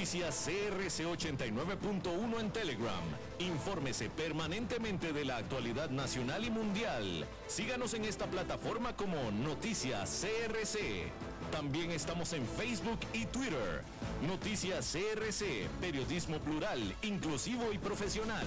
Noticias CRC89.1 en Telegram. Infórmese permanentemente de la actualidad nacional y mundial. Síganos en esta plataforma como Noticias CRC. También estamos en Facebook y Twitter. Noticias CRC, periodismo plural, inclusivo y profesional.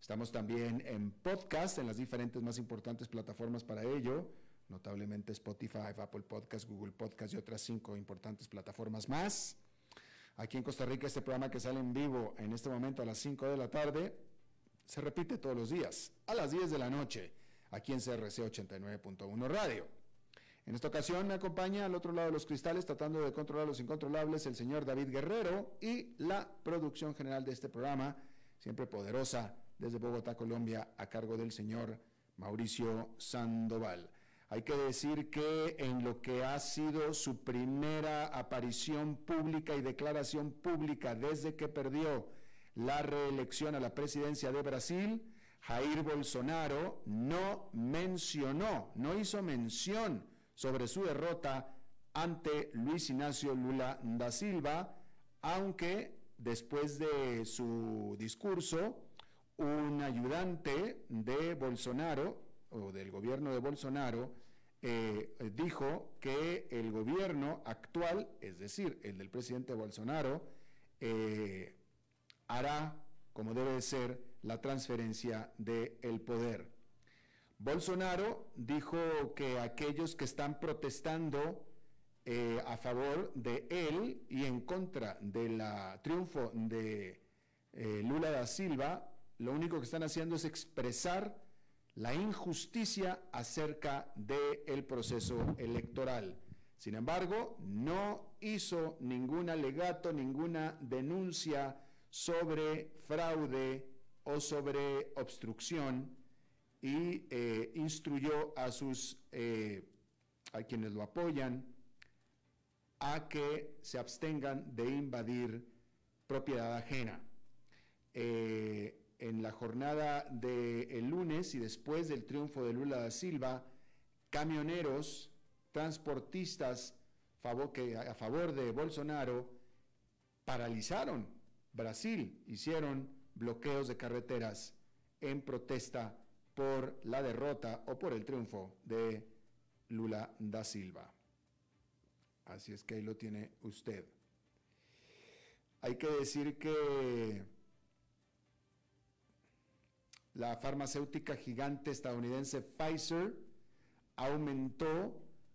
Estamos también en podcast, en las diferentes más importantes plataformas para ello, notablemente Spotify, Apple Podcast, Google Podcast y otras cinco importantes plataformas más. Aquí en Costa Rica este programa que sale en vivo en este momento a las 5 de la tarde se repite todos los días a las 10 de la noche aquí en CRC 89.1 Radio. En esta ocasión me acompaña al otro lado de los cristales tratando de controlar los incontrolables el señor David Guerrero y la producción general de este programa, siempre poderosa, desde Bogotá, Colombia, a cargo del señor Mauricio Sandoval. Hay que decir que en lo que ha sido su primera aparición pública y declaración pública desde que perdió la reelección a la presidencia de Brasil, Jair Bolsonaro no mencionó, no hizo mención sobre su derrota ante Luis Ignacio Lula da Silva, aunque después de su discurso, un ayudante de Bolsonaro, o del gobierno de Bolsonaro, eh, dijo que el gobierno actual, es decir, el del presidente Bolsonaro, eh, hará, como debe ser, la transferencia del poder. Bolsonaro dijo que aquellos que están protestando eh, a favor de él y en contra del triunfo de Lula da Silva, lo único que están haciendo es expresar la injusticia acerca del proceso electoral. Sin embargo, no hizo ningún alegato, ninguna denuncia sobre fraude o sobre obstrucción y eh, instruyó a sus eh, a quienes lo apoyan a que se abstengan de invadir propiedad ajena. Eh, en la jornada del lunes y después del triunfo de Lula da Silva, camioneros, transportistas a favor de Bolsonaro paralizaron Brasil, hicieron bloqueos de carreteras en protesta por la derrota o por el triunfo de Lula da Silva. Así es que ahí lo tiene usted. Hay que decir que la farmacéutica gigante estadounidense Pfizer aumentó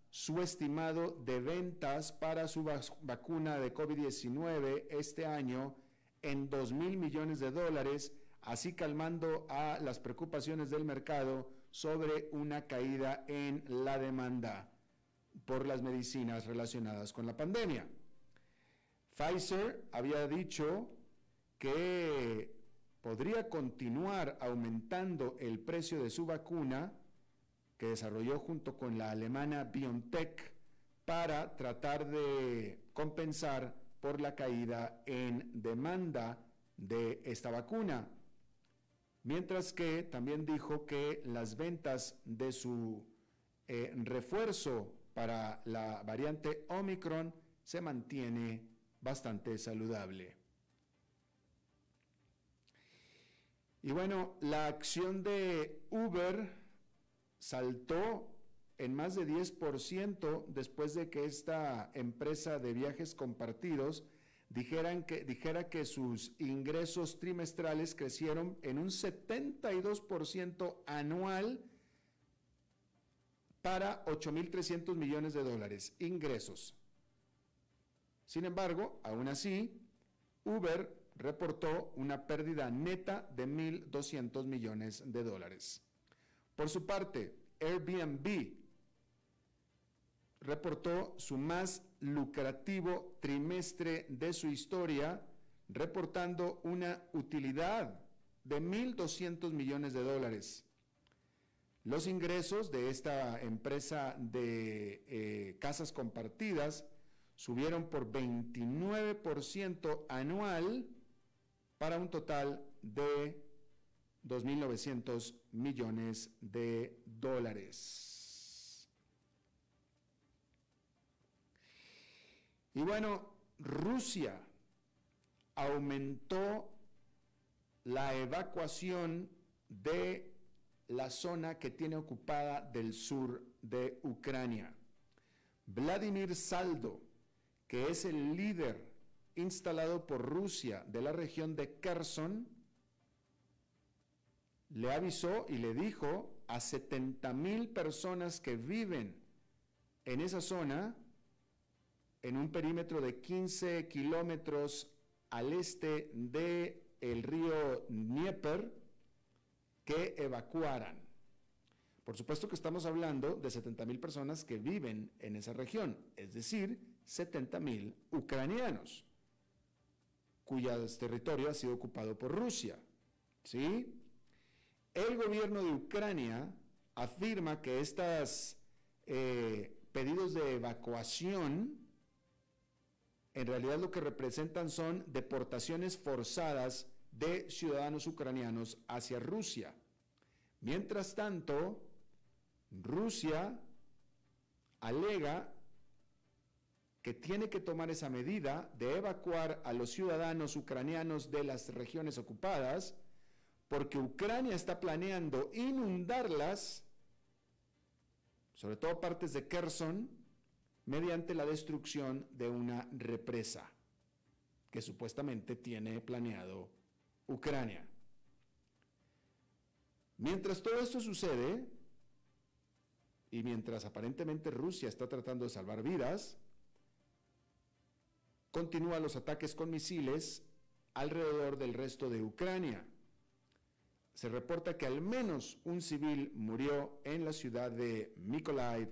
su estimado de ventas para su vacuna de COVID-19 este año en 2 mil millones de dólares, así calmando a las preocupaciones del mercado sobre una caída en la demanda por las medicinas relacionadas con la pandemia. Pfizer había dicho que podría continuar aumentando el precio de su vacuna que desarrolló junto con la alemana BioNTech para tratar de compensar por la caída en demanda de esta vacuna. Mientras que también dijo que las ventas de su eh, refuerzo para la variante Omicron se mantiene bastante saludable. Y bueno, la acción de Uber saltó en más de 10% después de que esta empresa de viajes compartidos dijera que sus ingresos trimestrales crecieron en un 72% anual para 8.300 millones de dólares, ingresos. Sin embargo, aún así, Uber reportó una pérdida neta de 1.200 millones de dólares. Por su parte, Airbnb reportó su más lucrativo trimestre de su historia, reportando una utilidad de 1.200 millones de dólares. Los ingresos de esta empresa de eh, casas compartidas subieron por 29% anual para un total de 2.900 millones de dólares. Y bueno, Rusia aumentó la evacuación de la zona que tiene ocupada del sur de Ucrania. Vladimir Saldo, que es el líder instalado por Rusia de la región de Kherson, le avisó y le dijo a 70 mil personas que viven en esa zona, en un perímetro de 15 kilómetros al este del el río Dnieper, que evacuaran. Por supuesto que estamos hablando de 70 mil personas que viven en esa región, es decir, 70 mil ucranianos, cuyo territorio ha sido ocupado por Rusia. ¿Sí? El gobierno de Ucrania afirma que estos eh, pedidos de evacuación en realidad lo que representan son deportaciones forzadas de ciudadanos ucranianos hacia Rusia. Mientras tanto, Rusia alega que tiene que tomar esa medida de evacuar a los ciudadanos ucranianos de las regiones ocupadas porque Ucrania está planeando inundarlas, sobre todo partes de Kherson, mediante la destrucción de una represa que supuestamente tiene planeado Ucrania. Mientras todo esto sucede, y mientras aparentemente Rusia está tratando de salvar vidas, continúan los ataques con misiles alrededor del resto de Ucrania se reporta que al menos un civil murió en la ciudad de Mykolaiv,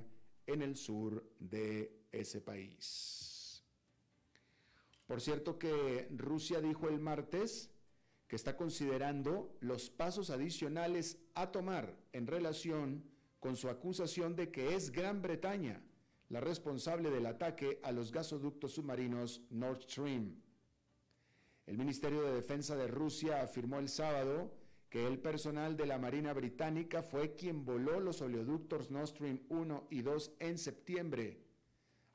en el sur de ese país. Por cierto que Rusia dijo el martes que está considerando los pasos adicionales a tomar en relación con su acusación de que es Gran Bretaña la responsable del ataque a los gasoductos submarinos Nord Stream. El Ministerio de Defensa de Rusia afirmó el sábado que el personal de la Marina Británica fue quien voló los oleoductos Nord Stream 1 y 2 en septiembre,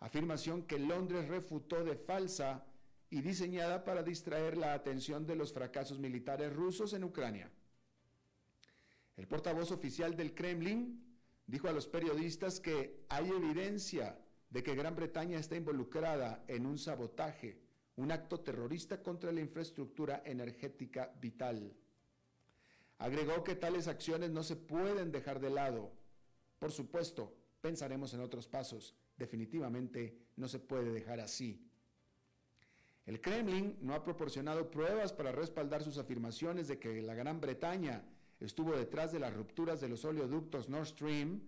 afirmación que Londres refutó de falsa y diseñada para distraer la atención de los fracasos militares rusos en Ucrania. El portavoz oficial del Kremlin dijo a los periodistas que hay evidencia de que Gran Bretaña está involucrada en un sabotaje, un acto terrorista contra la infraestructura energética vital. Agregó que tales acciones no se pueden dejar de lado. Por supuesto, pensaremos en otros pasos. Definitivamente no se puede dejar así. El Kremlin no ha proporcionado pruebas para respaldar sus afirmaciones de que la Gran Bretaña estuvo detrás de las rupturas de los oleoductos Nord Stream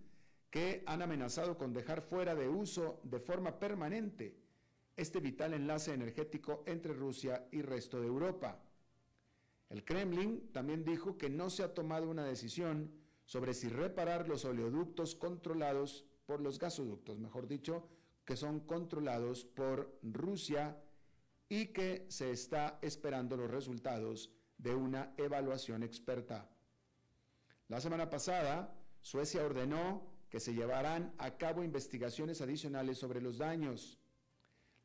que han amenazado con dejar fuera de uso de forma permanente este vital enlace energético entre Rusia y resto de Europa. El Kremlin también dijo que no se ha tomado una decisión sobre si reparar los oleoductos controlados por los gasoductos, mejor dicho, que son controlados por Rusia y que se está esperando los resultados de una evaluación experta. La semana pasada, Suecia ordenó que se llevarán a cabo investigaciones adicionales sobre los daños.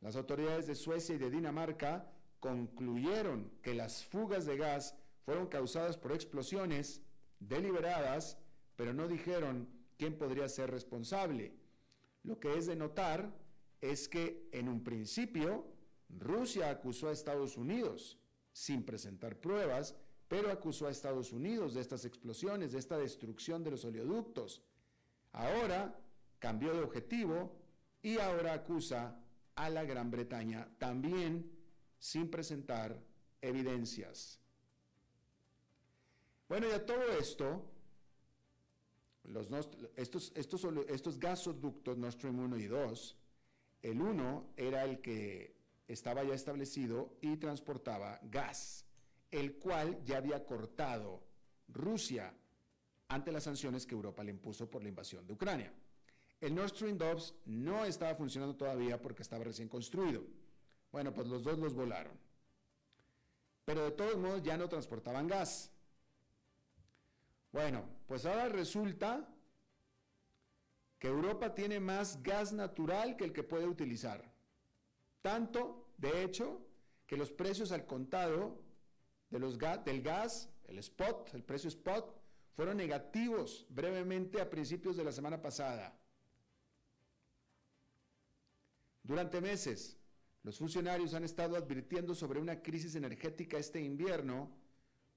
Las autoridades de Suecia y de Dinamarca concluyeron que las fugas de gas fueron causadas por explosiones deliberadas, pero no dijeron quién podría ser responsable. Lo que es de notar es que en un principio Rusia acusó a Estados Unidos, sin presentar pruebas, pero acusó a Estados Unidos de estas explosiones, de esta destrucción de los oleoductos. Ahora cambió de objetivo y ahora acusa a la Gran Bretaña también sin presentar evidencias. Bueno, y a todo esto, estos, estos gasoductos Nord Stream 1 y 2, el 1 era el que estaba ya establecido y transportaba gas, el cual ya había cortado Rusia ante las sanciones que Europa le impuso por la invasión de Ucrania. El Nord Stream 2 no estaba funcionando todavía porque estaba recién construido. Bueno, pues los dos los volaron. Pero de todos modos ya no transportaban gas. Bueno, pues ahora resulta que Europa tiene más gas natural que el que puede utilizar. Tanto, de hecho, que los precios al contado del gas, el spot, el precio spot, fueron negativos brevemente a principios de la semana pasada. Durante meses, los funcionarios han estado advirtiendo sobre una crisis energética este invierno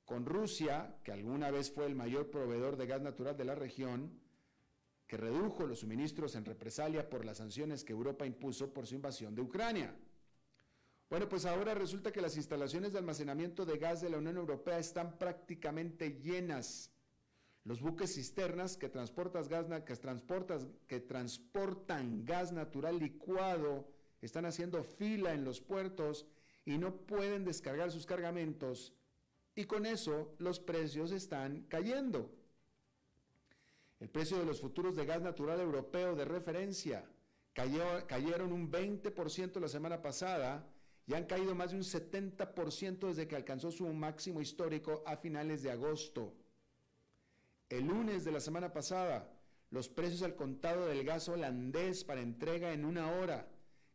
con Rusia, que alguna vez fue el mayor proveedor de gas natural de la región, que redujo los suministros en represalia por las sanciones que Europa impuso por su invasión de Ucrania. Bueno, pues ahora resulta que las instalaciones de almacenamiento de gas de la Unión Europea están prácticamente llenas. Los buques cisternas que, gas, transportan gas natural licuado están haciendo fila en los puertos y no pueden descargar sus cargamentos y con eso los precios están cayendo. El precio de los futuros de gas natural europeo de referencia cayeron un 20% la semana pasada y han caído más de un 70% desde que alcanzó su máximo histórico a finales de agosto. El lunes de la semana pasada, los precios al contado del gas holandés para entrega en una hora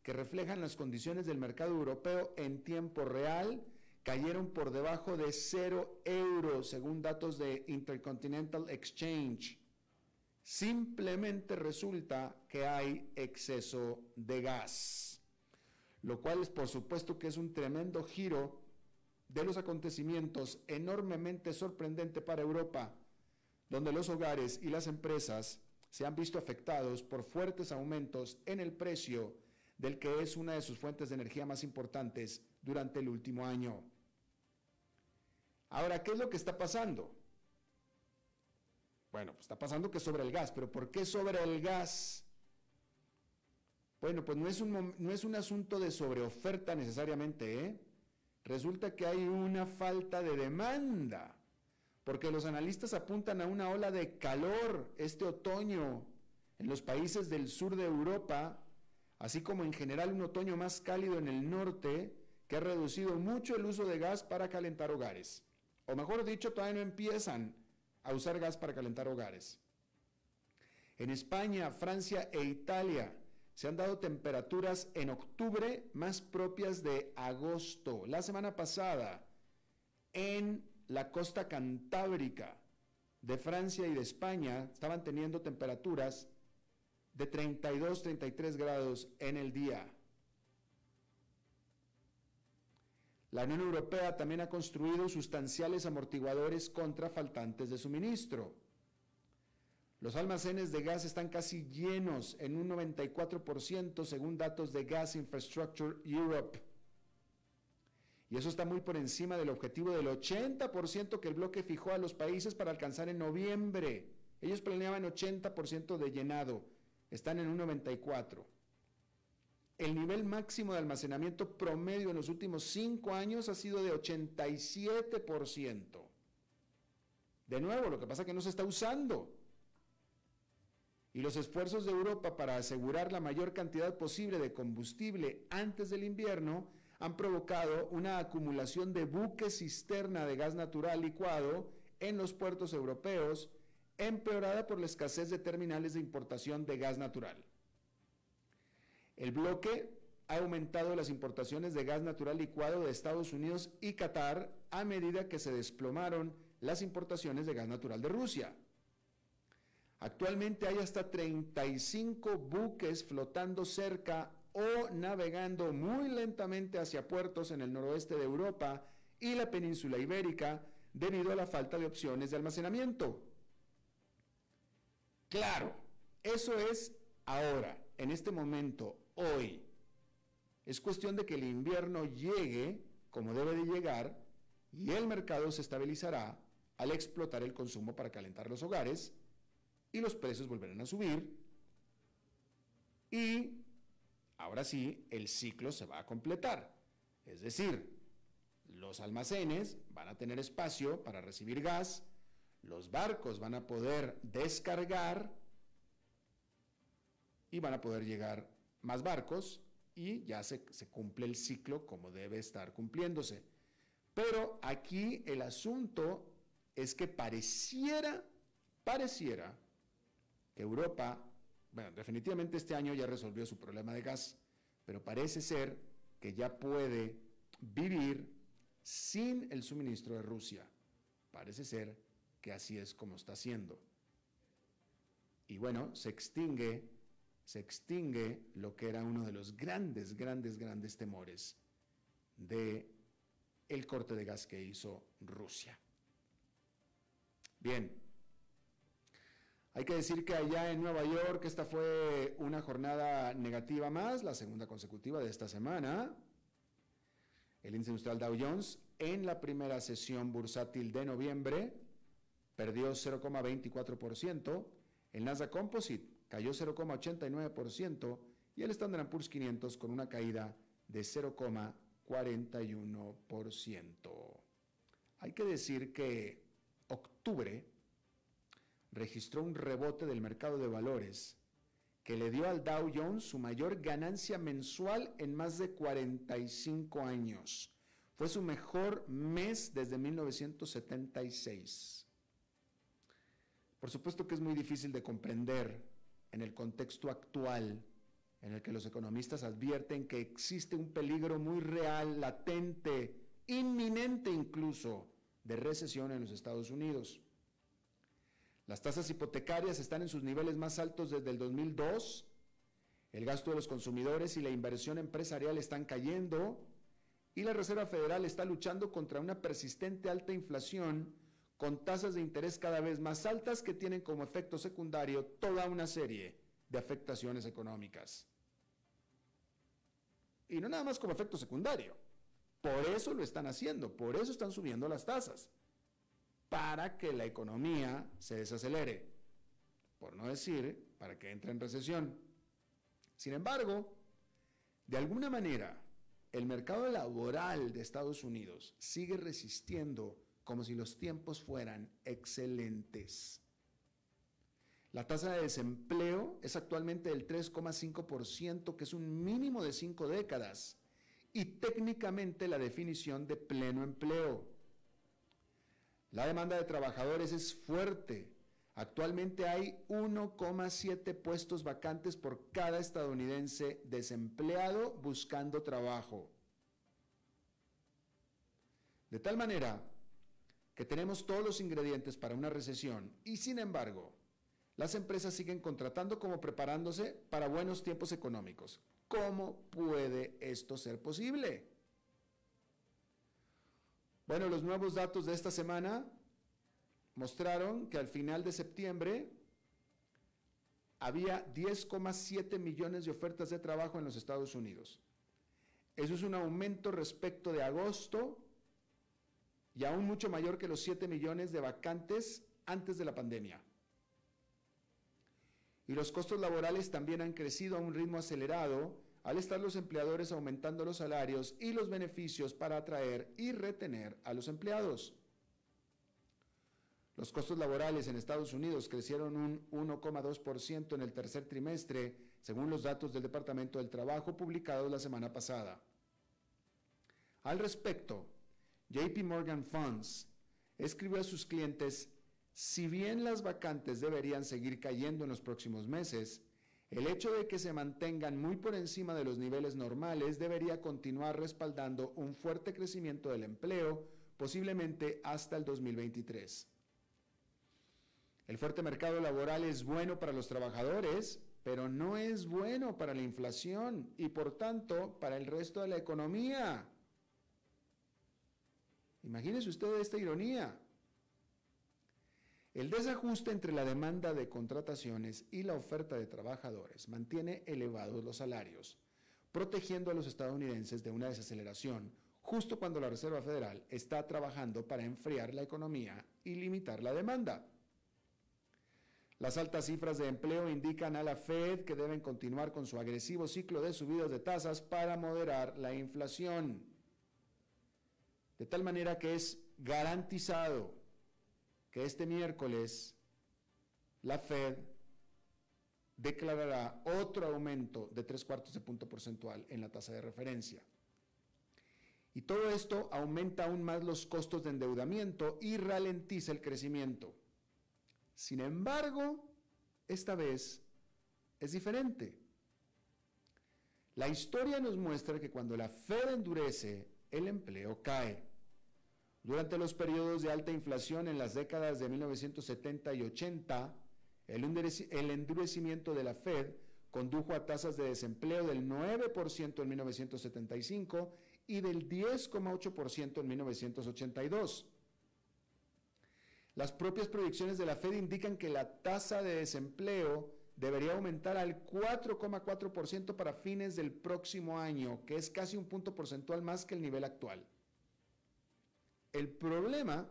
que reflejan las condiciones del mercado europeo en tiempo real cayeron por debajo de cero euros según datos de Intercontinental Exchange. Simplemente resulta que hay exceso de gas, lo cual es por supuesto que es un tremendo giro de los acontecimientos enormemente sorprendente para Europa, donde los hogares y las empresas se han visto afectados por fuertes aumentos en el precio del que es una de sus fuentes de energía más importantes durante el último año. Ahora, ¿qué es lo que está pasando? Bueno, pues está pasando que sobre el gas, pero ¿por qué sobre el gas? Bueno, pues no es un, no es un asunto de sobreoferta necesariamente, ¿eh? Resulta que hay una falta de demanda, porque los analistas apuntan a una ola de calor este otoño en los países del sur de Europa así como en general un otoño más cálido en el norte que ha reducido mucho el uso de gas para calentar hogares. O mejor dicho, todavía no empiezan a usar gas para calentar hogares. En España, Francia e Italia se han dado temperaturas en octubre más propias de agosto. La semana pasada, en la costa cantábrica de Francia y de España, estaban teniendo temperaturas de 32, 33 grados en el día. La Unión Europea también ha construido sustanciales amortiguadores contra faltantes de suministro. Los almacenes de gas están casi llenos en un 94% según datos de Gas Infrastructure Europe. Y eso está muy por encima del objetivo del 80% que el bloque fijó a los países para alcanzar en noviembre. Ellos planeaban 80% de llenado, están en un 94%. El nivel máximo de almacenamiento promedio en los últimos cinco años ha sido de 87%. De nuevo, lo que pasa es que no se está usando. Y los esfuerzos de Europa para asegurar la mayor cantidad posible de combustible antes del invierno han provocado una acumulación de buques cisterna de gas natural licuado en los puertos europeos, empeorada por la escasez de terminales de importación de gas natural. El bloque ha aumentado las importaciones de gas natural licuado de Estados Unidos y Qatar a medida que se desplomaron las importaciones de gas natural de Rusia. Actualmente hay hasta 35 buques flotando cerca o navegando muy lentamente hacia puertos en el noroeste de Europa y la península ibérica debido a la falta de opciones de almacenamiento. Claro, eso es ahora, en este momento, hoy. Es cuestión de que el invierno llegue como debe de llegar y el mercado se estabilizará al explotar el consumo para calentar los hogares y los precios volverán a subir y ahora sí el ciclo se va a completar. Es decir, los almacenes van a tener espacio para recibir gas, los barcos van a poder descargar y van a poder llegar más barcos y ya se, cumple el ciclo como debe estar cumpliéndose. Pero aquí el asunto es que pareciera, pareciera Europa, bueno, definitivamente este año ya resolvió su problema de gas, pero parece ser que ya puede vivir sin el suministro de Rusia. Parece ser que así es como está haciendo. Y bueno, se extingue, se extingue lo que era uno de los grandes, grandes, grandes temores de el corte de gas que hizo Rusia. Bien, hay que decir que allá en Nueva York esta fue una jornada negativa más, la segunda consecutiva de esta semana. El índice industrial Dow Jones en la primera sesión bursátil de noviembre perdió 0,24%, el Nasdaq Composite cayó 0,89% y el Standard Poor's 500 con una caída de 0,41%. Hay que decir que octubre registró un rebote del mercado de valores que le dio al Dow Jones su mayor ganancia mensual en más de 45 años. Fue su mejor mes desde 1976. Por supuesto que es muy difícil de comprender en el contexto actual en el que los economistas advierten que existe un peligro muy real, latente, inminente incluso, de recesión en los Estados Unidos. Las tasas hipotecarias están en sus niveles más altos desde el 2002. El gasto de los consumidores y la inversión empresarial están cayendo. Y la Reserva Federal está luchando contra una persistente alta inflación con tasas de interés cada vez más altas que tienen como efecto secundario toda una serie de afectaciones económicas. Y no nada más como efecto secundario. Por eso lo están haciendo, por eso están subiendo las tasas para que la economía se desacelere, por no decir para que entre en recesión. Sin embargo, de alguna manera, el mercado laboral de Estados Unidos sigue resistiendo como si los tiempos fueran excelentes. La tasa de desempleo es actualmente del 3,5%, que es un mínimo de cinco décadas, y técnicamente la definición de pleno empleo. La demanda de trabajadores es fuerte. Actualmente hay 1,7 puestos vacantes por cada estadounidense desempleado buscando trabajo. De tal manera que tenemos todos los ingredientes para una recesión y sin embargo, las empresas siguen contratando como preparándose para buenos tiempos económicos. ¿Cómo puede esto ser posible? Bueno, los nuevos datos de esta semana mostraron que al final de septiembre había 10,7 millones de ofertas de trabajo en los Estados Unidos. Eso es un aumento respecto de agosto y aún mucho mayor que los 7 millones de vacantes antes de la pandemia. Y los costos laborales también han crecido a un ritmo acelerado al estar los empleadores aumentando los salarios y los beneficios para atraer y retener a los empleados. Los costos laborales en Estados Unidos crecieron un 1,2% en el tercer trimestre, según los datos del Departamento del Trabajo publicados la semana pasada. Al respecto, JP Morgan Funds escribió a sus clientes, si bien las vacantes deberían seguir cayendo en los próximos meses, el hecho de que se mantengan muy por encima de los niveles normales debería continuar respaldando un fuerte crecimiento del empleo, posiblemente hasta el 2023. El fuerte mercado laboral es bueno para los trabajadores, pero no es bueno para la inflación y por tanto para el resto de la economía. Imagínense usted esta ironía. El desajuste entre la demanda de contrataciones y la oferta de trabajadores mantiene elevados los salarios, protegiendo a los estadounidenses de una desaceleración justo cuando la Reserva Federal está trabajando para enfriar la economía y limitar la demanda. Las altas cifras de empleo indican a la Fed que deben continuar con su agresivo ciclo de subidas de tasas para moderar la inflación. De tal manera que es garantizado que este miércoles la Fed declarará otro aumento de tres cuartos de punto porcentual en la tasa de referencia. Y todo esto aumenta aún más los costos de endeudamiento y ralentiza el crecimiento. Sin embargo, esta vez es diferente. La historia nos muestra que cuando la Fed endurece, el empleo cae. Durante los periodos de alta inflación en las décadas de 1970 y 80, el endurecimiento de la Fed condujo a tasas de desempleo del 9% en 1975 y del 10,8% en 1982. Las propias proyecciones de la Fed indican que la tasa de desempleo debería aumentar al 4,4% para fines del próximo año, que es casi un punto porcentual más que el nivel actual. El problema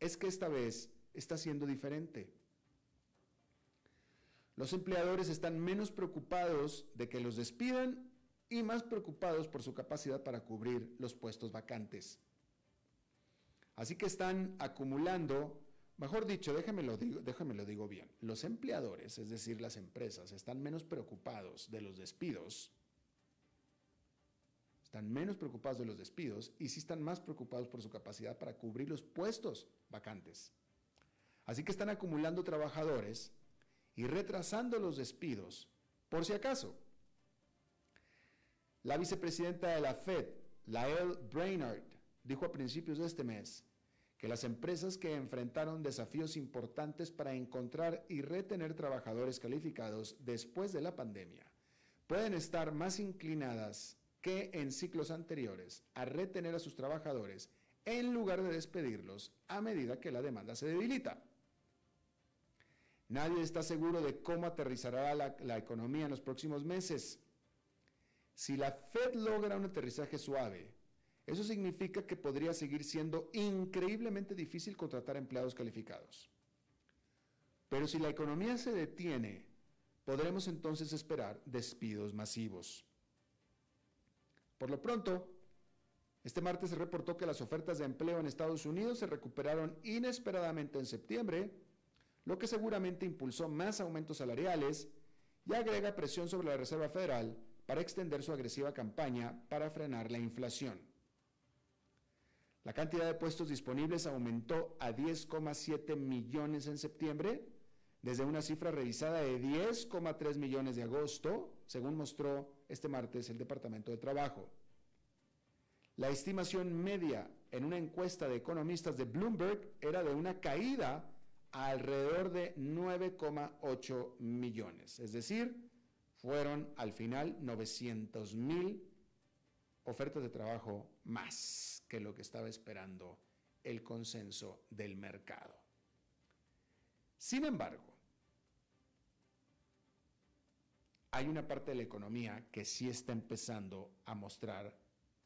es que esta vez está siendo diferente. Los empleadores están menos preocupados de que los despidan y más preocupados por su capacidad para cubrir los puestos vacantes. Así que están acumulando, mejor dicho, déjame lo digo, déjame lo digo bien, los empleadores, es decir, las empresas, están menos preocupados de los despidos, están menos preocupados de los despidos y sí están más preocupados por su capacidad para cubrir los puestos vacantes. Así que están acumulando trabajadores y retrasando los despidos, por si acaso. La vicepresidenta de la Fed, Lael Brainard, dijo a principios de este mes que las empresas que enfrentaron desafíos importantes para encontrar y retener trabajadores calificados después de la pandemia pueden estar más inclinadas que en ciclos anteriores a retener a sus trabajadores en lugar de despedirlos a medida que la demanda se debilita. Nadie está seguro de cómo aterrizará la, la economía en los próximos meses. Si la Fed logra un aterrizaje suave, eso significa que podría seguir siendo increíblemente difícil contratar empleados calificados. Pero si la economía se detiene, podremos entonces esperar despidos masivos. Por lo pronto, este martes se reportó que las ofertas de empleo en Estados Unidos se recuperaron inesperadamente en septiembre, lo que seguramente impulsó más aumentos salariales y agrega presión sobre la Reserva Federal para extender su agresiva campaña para frenar la inflación. La cantidad de puestos disponibles aumentó a 10,7 millones en septiembre, desde una cifra revisada de 10,3 millones de agosto, según mostró este martes el Departamento de Trabajo. La estimación media en una encuesta de economistas de Bloomberg era de una caída alrededor de 9,8 millones, es decir, fueron al final 900 mil ofertas de trabajo más que lo que estaba esperando el consenso del mercado. Sin embargo, hay una parte de la economía que sí está empezando a mostrar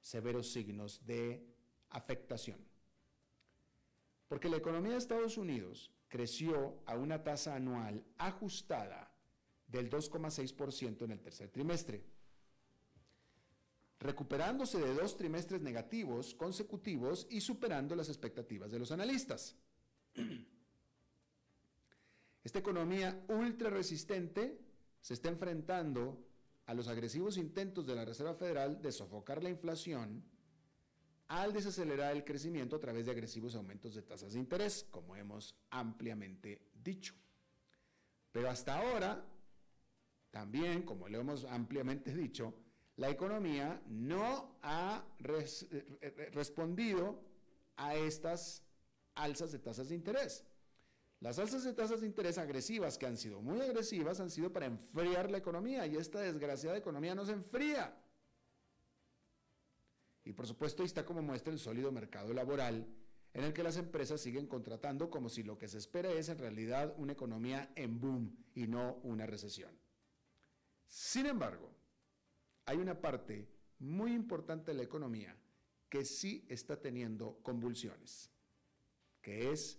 severos signos de afectación. Porque la economía de Estados Unidos creció a una tasa anual ajustada del 2,6% en el tercer trimestre, recuperándose de dos trimestres negativos consecutivos y superando las expectativas de los analistas. Esta economía ultra resistente se está enfrentando a los agresivos intentos de la Reserva Federal de sofocar la inflación al desacelerar el crecimiento a través de agresivos aumentos de tasas de interés, como hemos ampliamente dicho. Pero hasta ahora, también, como lo hemos ampliamente dicho, la economía no ha eh, respondido a estas alzas de tasas de interés. Las alzas de tasas de interés agresivas, que han sido muy agresivas, han sido para enfriar la economía y esta desgraciada economía no se enfría. Y por supuesto ahí está como muestra el sólido mercado laboral, en el que las empresas siguen contratando como si lo que se espera es en realidad una economía en boom y no una recesión. Sin embargo, hay una parte muy importante de la economía que sí está teniendo convulsiones, que es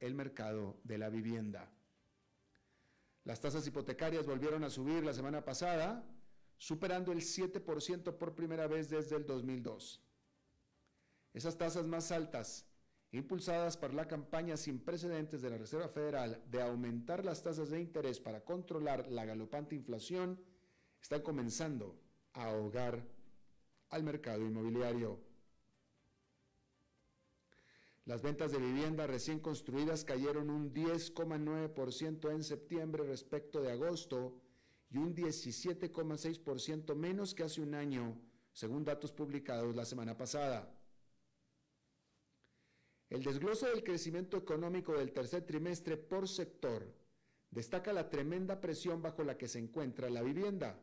el mercado de la vivienda. Las tasas hipotecarias volvieron a subir la semana pasada, superando el 7% por primera vez desde el 2002. Esas tasas más altas, impulsadas por la campaña sin precedentes de la Reserva Federal de aumentar las tasas de interés para controlar la galopante inflación, están comenzando a ahogar al mercado inmobiliario. Las ventas de vivienda recién construidas cayeron un 10,9% en septiembre respecto de agosto y un 17,6% menos que hace un año, según datos publicados la semana pasada. El desgloso del crecimiento económico del tercer trimestre por sector destaca la tremenda presión bajo la que se encuentra la vivienda.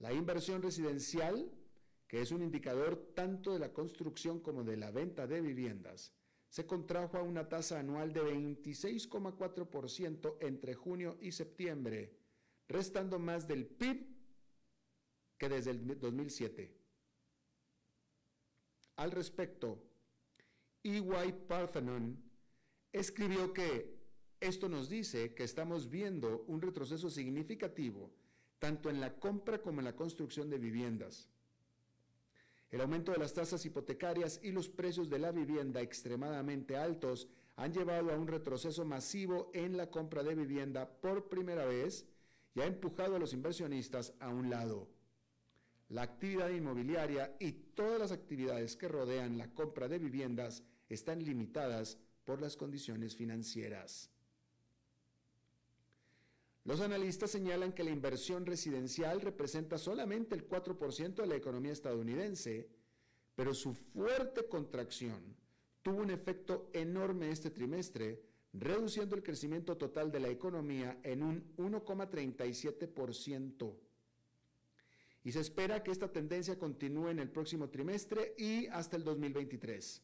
La inversión residencial que es un indicador tanto de la construcción como de la venta de viviendas, se contrajo a una tasa anual de 26,4% entre junio y septiembre, restando más del PIB que desde el 2007. Al respecto, E.Y. Parthenon escribió que esto nos dice que estamos viendo un retroceso significativo tanto en la compra como en la construcción de viviendas. El aumento de las tasas hipotecarias y los precios de la vivienda extremadamente altos han llevado a un retroceso masivo en la compra de vivienda por primera vez y ha empujado a los inversionistas a un lado. La actividad inmobiliaria y todas las actividades que rodean la compra de viviendas están limitadas por las condiciones financieras. Los analistas señalan que la inversión residencial representa solamente el 4% de la economía estadounidense, pero su fuerte contracción tuvo un efecto enorme este trimestre, reduciendo el crecimiento total de la economía en un 1,37%. Y se espera que esta tendencia continúe en el próximo trimestre y hasta el 2023.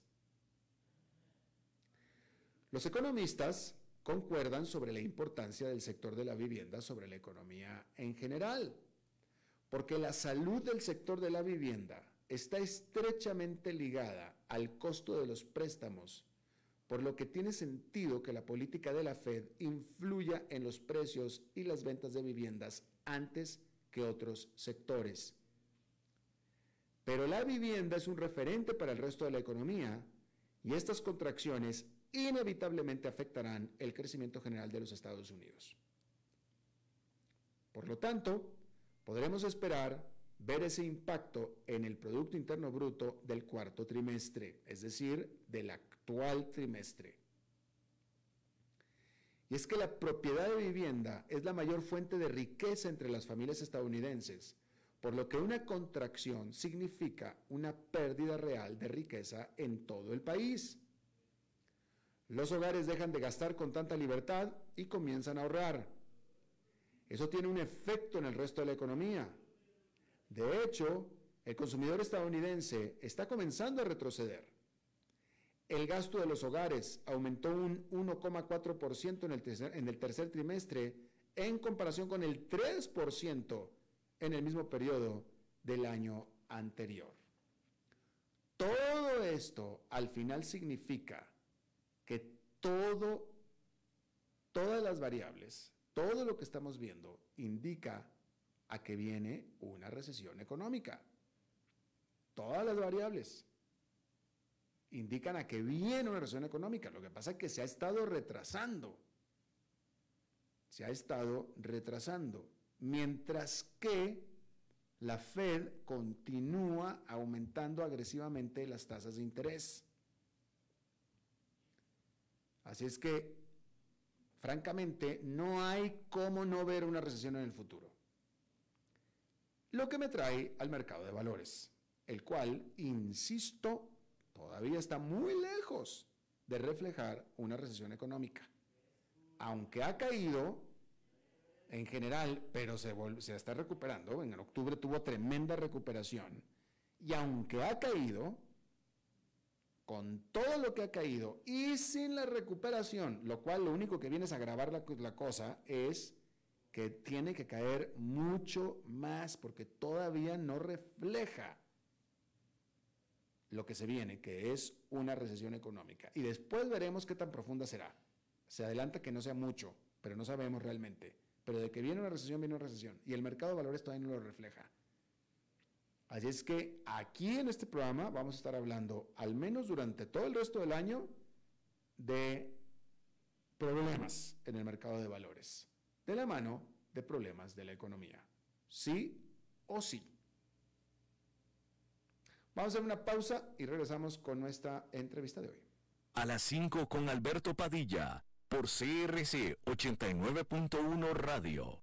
Los economistas concuerdan sobre la importancia del sector de la vivienda sobre la economía en general, porque la salud del sector de la vivienda está estrechamente ligada al costo de los préstamos, por lo que tiene sentido que la política de la Fed influya en los precios y las ventas de viviendas antes que otros sectores. Pero la vivienda es un referente para el resto de la economía y estas contracciones inevitablemente afectarán el crecimiento general de los Estados Unidos. Por lo tanto, podremos esperar ver ese impacto en el Producto Interno Bruto del cuarto trimestre, es decir, del actual trimestre. Y es que la propiedad de vivienda es la mayor fuente de riqueza entre las familias estadounidenses, por lo que una contracción significa una pérdida real de riqueza en todo el país. Los hogares dejan de gastar con tanta libertad y comienzan a ahorrar. Eso tiene un efecto en el resto de la economía. De hecho, el consumidor estadounidense está comenzando a retroceder. El gasto de los hogares aumentó un 1,4% en, el tercer, trimestre en comparación con el 3% en el mismo periodo del año anterior. Todo esto al final significa que todo, todas las variables, todo lo que estamos viendo indica a que viene una recesión económica. Todas las variables indican a que viene una recesión económica. Lo que pasa es que se ha estado retrasando. Se ha estado retrasando. Mientras que la Fed continúa aumentando agresivamente las tasas de interés. Así es que, francamente, no hay cómo no ver una recesión en el futuro. Lo que me trae al mercado de valores, el cual, insisto, todavía está muy lejos de reflejar una recesión económica. Aunque ha caído en general, pero se, está recuperando. En octubre tuvo tremenda recuperación. Y aunque ha caído, con todo lo que ha caído y sin la recuperación, lo cual lo único que viene es agravar la, la cosa, es que tiene que caer mucho más porque todavía no refleja lo que se viene, que es una recesión económica. Y después veremos qué tan profunda será. Se adelanta que no sea mucho, pero no sabemos realmente. Pero de que viene una recesión, viene una recesión. Y el mercado de valores todavía no lo refleja. Así es que aquí en este programa vamos a estar hablando, al menos durante todo el resto del año, de problemas en el mercado de valores, de la mano de problemas de la economía. Sí o sí. Vamos a hacer una pausa y regresamos con nuestra entrevista de hoy. A las 5 con Alberto Padilla por CRC 89.1 Radio.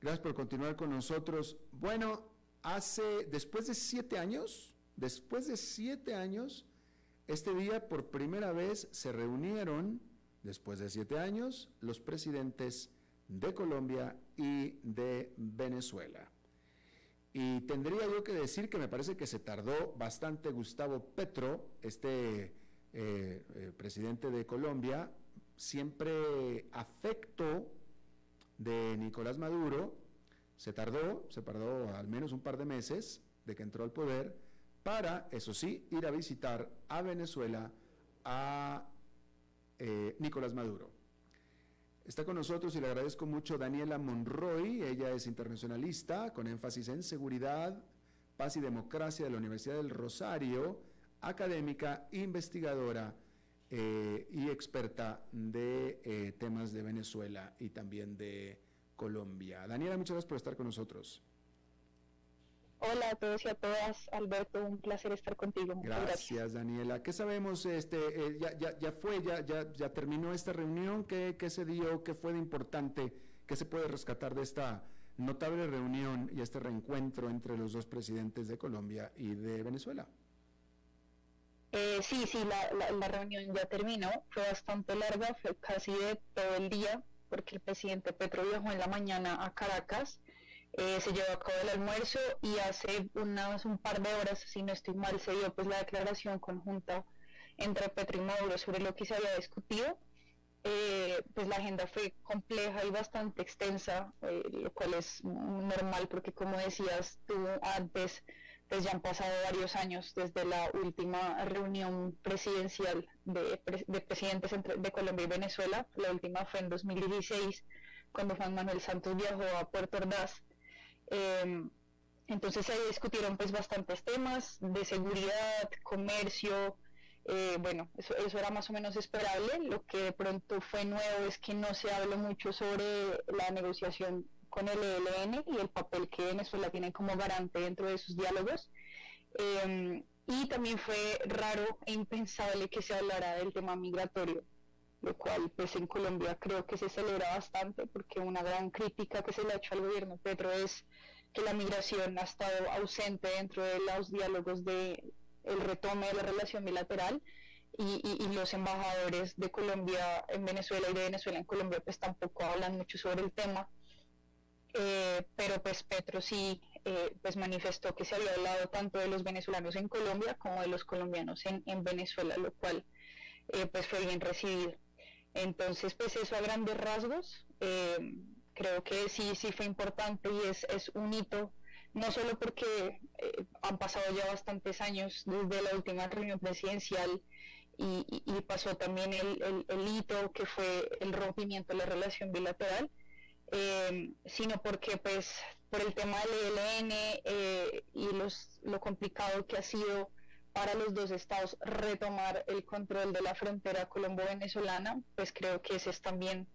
Gracias por continuar con nosotros. Bueno, hace, después de siete años, después de siete años, este día por primera vez se reunieron, después de siete años, los presidentes de Colombia y de Venezuela. Y tendría yo que decir que me parece que se tardó bastante Gustavo Petro, este eh, eh, presidente de Colombia, siempre afecto de Nicolás Maduro se tardó, se tardó al menos un par de meses de que entró al poder para, eso sí, ir a visitar a Venezuela a eh, Nicolás Maduro. Está con nosotros y le agradezco mucho Daniela Monroy, ella es internacionalista con énfasis en seguridad, paz y democracia de la Universidad del Rosario, académica, investigadora eh, y experta de eh, temas de Venezuela y también de Colombia. Daniela, muchas gracias por estar con nosotros. Hola a todos y a todas, Alberto, un placer estar contigo. gracias, Daniela. ¿Qué sabemos? Este, eh, ya, ya, ya, fue, ya, ya, ya terminó esta reunión. ¿Qué, ¿Qué se dio? ¿Qué fue de importante? ¿Qué se puede rescatar de esta notable reunión y este reencuentro entre los dos presidentes de Colombia y de Venezuela? Eh, sí, sí, la, la, reunión ya terminó, fue bastante larga, fue casi de todo el día, porque el presidente Petro viajó en la mañana a Caracas, eh, se llevó a cabo el almuerzo y hace unas, un par de horas, si no estoy mal, se dio pues la declaración conjunta entre Petro y Maduro sobre lo que se había discutido. Eh, pues la agenda fue compleja y bastante extensa, lo cual es normal porque como decías tú antes, pues ya han pasado varios años desde la última reunión presidencial de, presidentes de Colombia y Venezuela. La última fue en 2016, cuando Juan Manuel Santos viajó a Puerto Ordaz. Em, Entonces se discutieron pues bastantes temas de seguridad, comercio, eh, bueno, eso, eso, era más o menos esperable. Lo que de pronto fue nuevo es que no se habló mucho sobre la negociación con el ELN y el papel que Venezuela tiene como garante dentro de sus diálogos. Em, y también fue raro e impensable que se hablara del tema migratorio, lo cual pues en Colombia creo que se celebra bastante porque una gran crítica que se le ha hecho al gobierno Petro es que la migración ha estado ausente dentro de los diálogos de el retome de la relación bilateral y, y, los embajadores de Colombia en Venezuela y de Venezuela en Colombia pues tampoco hablan mucho sobre el tema eh, pero pues Petro sí eh, pues manifestó que se había hablado tanto de los venezolanos en Colombia como de los colombianos en, en Venezuela lo cual eh, pues fue bien recibido. Entonces pues eso a grandes rasgos creo que sí, sí fue importante y es, es un hito, no solo porque eh, han pasado ya bastantes años desde la última reunión presidencial y, y, pasó también el, el, hito que fue el rompimiento de la relación bilateral, eh, sino porque pues por el tema del ELN eh, y los, lo complicado que ha sido para los dos estados retomar el control de la frontera colombo-venezolana, pues creo que ese es también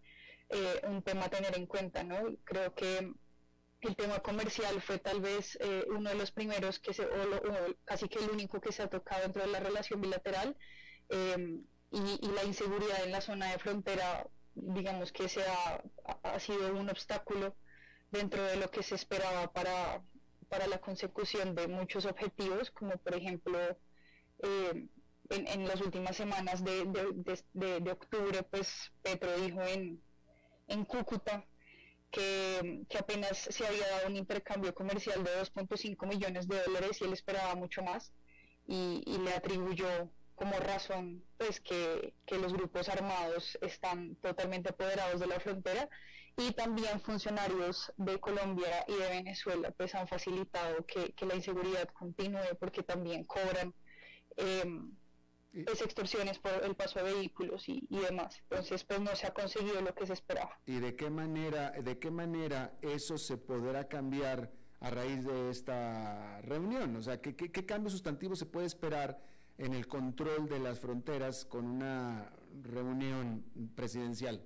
eh, un tema a tener en cuenta, ¿no? Creo que el tema comercial fue tal vez uno de los primeros que se, o, casi que el único que se ha tocado dentro de la relación bilateral eh, y, la inseguridad en la zona de frontera, digamos que se ha, sido un obstáculo dentro de lo que se esperaba para, para la consecución de muchos objetivos, como por ejemplo en, en, las últimas semanas de, de, de, de octubre, pues Petro dijo en, en Cúcuta, que, apenas se había dado un intercambio comercial de 2.5 millones de dólares y él esperaba mucho más y, le atribuyó como razón pues que, los grupos armados están totalmente apoderados de la frontera y también funcionarios de Colombia y de Venezuela pues han facilitado que, la inseguridad continúe porque también cobran eh, es extorsiones por el paso de vehículos y, demás. Entonces, pues no se ha conseguido lo que se esperaba. ¿Y de qué manera, de qué manera eso se podrá cambiar a raíz de esta reunión? O sea, ¿qué, qué, cambio sustantivo se puede esperar en el control de las fronteras con una reunión presidencial?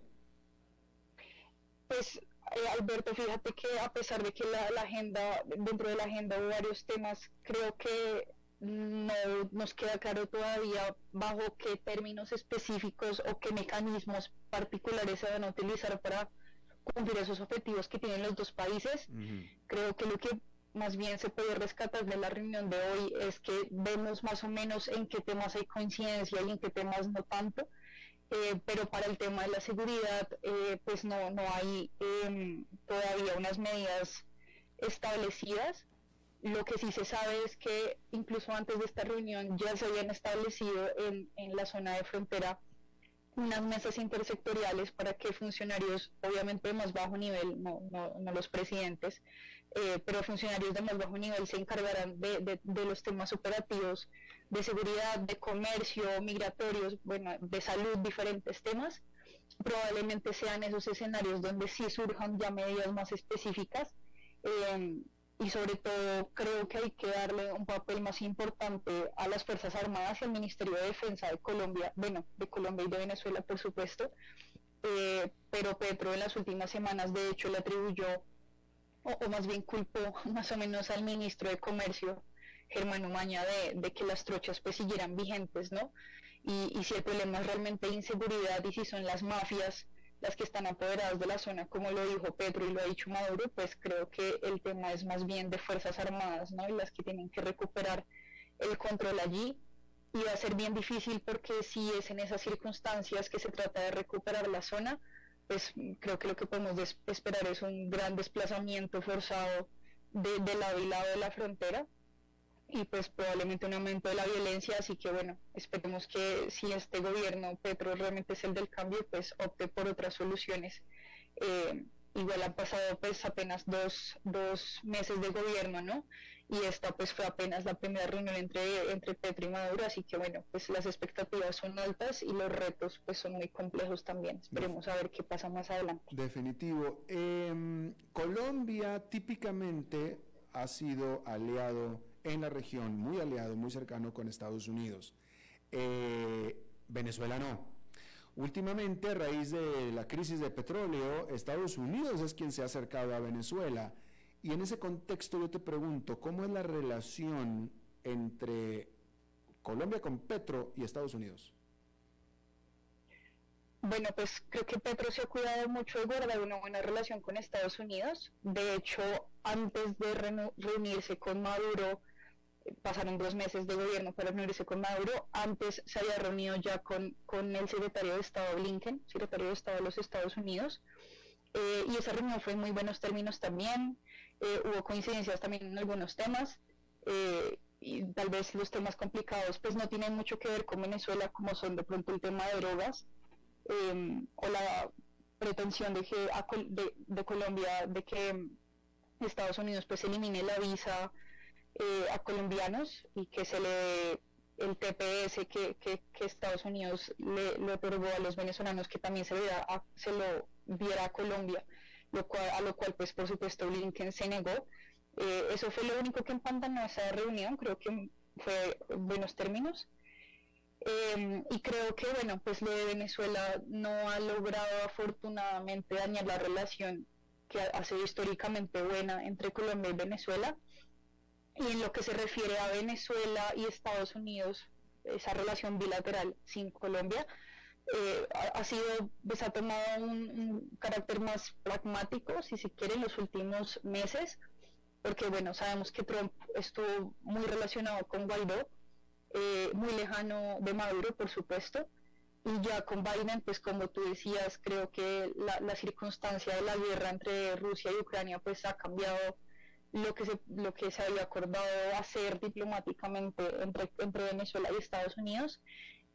Pues eh, Alberto, fíjate que a pesar de que la, la, agenda, dentro de la agenda hubo varios temas, creo que no nos queda claro todavía bajo qué términos específicos o qué mecanismos particulares se van a utilizar para cumplir esos objetivos que tienen los dos países. Creo que lo que más bien se puede rescatar de la reunión de hoy es que vemos más o menos en qué temas hay coincidencia y en qué temas no tanto. Eh, pero para el tema de la seguridad, eh, pues no, no hay em, todavía unas medidas establecidas lo que sí se sabe es que incluso antes de esta reunión ya se habían establecido en, en la zona de frontera unas mesas intersectoriales para que funcionarios, obviamente de más bajo nivel, no, no, los presidentes, eh, pero funcionarios de más bajo nivel se encargarán de, de, de, los temas operativos, de seguridad, de comercio, migratorios, bueno, de salud, diferentes temas. Probablemente sean esos escenarios donde sí surjan ya medidas más específicas. Eh, y sobre todo creo que hay que darle un papel más importante a las Fuerzas Armadas y al Ministerio de Defensa de Colombia, bueno, de Colombia y de Venezuela, por supuesto, eh, pero Petro en las últimas semanas de hecho le atribuyó, o, más bien culpó más o menos al ministro de Comercio, Germán Umaña, de, que las trochas pues siguieran vigentes, ¿no? Y, si el problema es realmente inseguridad y si son las mafias, las que están apoderadas de la zona, como lo dijo Petro y lo ha dicho Maduro, pues creo que el tema es más bien de Fuerzas Armadas, ¿no? Y las que tienen que recuperar el control allí. Y va a ser bien difícil porque si es en esas circunstancias que se trata de recuperar la zona, pues creo que lo que podemos esperar es un gran desplazamiento forzado de, de lado y lado de la frontera y pues probablemente un aumento de la violencia, así que bueno, esperemos que si este gobierno Petro realmente es el del cambio, pues opte por otras soluciones. Eh, igual han pasado pues apenas dos, dos meses de gobierno, ¿no? Y esta pues fue apenas la primera reunión entre, entre Petro y Maduro, así que bueno, pues las expectativas son altas y los retos pues son muy complejos también. Esperemos a ver qué pasa más adelante. Definitivo. Colombia típicamente ha sido aliado en la región, muy aliado, muy cercano con Estados Unidos. Eh, Venezuela no. Últimamente, a raíz de la crisis de petróleo, Estados Unidos es quien se ha acercado a Venezuela. Y en ese contexto yo te pregunto, ¿cómo es la relación entre Colombia con Petro y Estados Unidos? Bueno, pues creo que Petro se ha cuidado mucho de guardar una buena relación con Estados Unidos. De hecho, antes de reunirse con Maduro, pasaron dos meses de gobierno para reunirse con Maduro. Antes se había reunido ya con, con el secretario de Estado Blinken, secretario de Estado de los Estados Unidos. Eh, y esa reunión fue en muy buenos términos también. Eh, hubo coincidencias también en algunos temas. y tal vez los temas complicados pues no tienen mucho que ver con Venezuela como son de pronto el tema de drogas Em, o la pretensión de, que, de, Colombia de que Estados Unidos pues elimine la visa eh, a colombianos y que se le el TPS que, que, Estados Unidos le, otorgó a los venezolanos que también se, se lo diera a Colombia, lo cual, a lo cual pues por supuesto Blinken se negó. Eh, eso fue lo único que empantanó esa reunión, creo que fue en buenos términos. Em, y creo que, bueno, pues lo de Venezuela no ha logrado afortunadamente dañar la relación que ha, sido históricamente buena entre Colombia y Venezuela. Y en lo que se refiere a Venezuela y Estados Unidos, esa relación bilateral sin Colombia, eh, ha, sido, pues ha tomado un, un, carácter más pragmático, si se quiere, en los últimos meses, porque bueno, sabemos que Trump estuvo muy relacionado con Guaidó, eh, muy lejano de Maduro, por supuesto. Y ya con Biden, pues como tú decías, creo que la, circunstancia de la guerra entre Rusia y Ucrania pues ha cambiado lo que se, lo que se había acordado hacer diplomáticamente entre, entre Venezuela y Estados Unidos.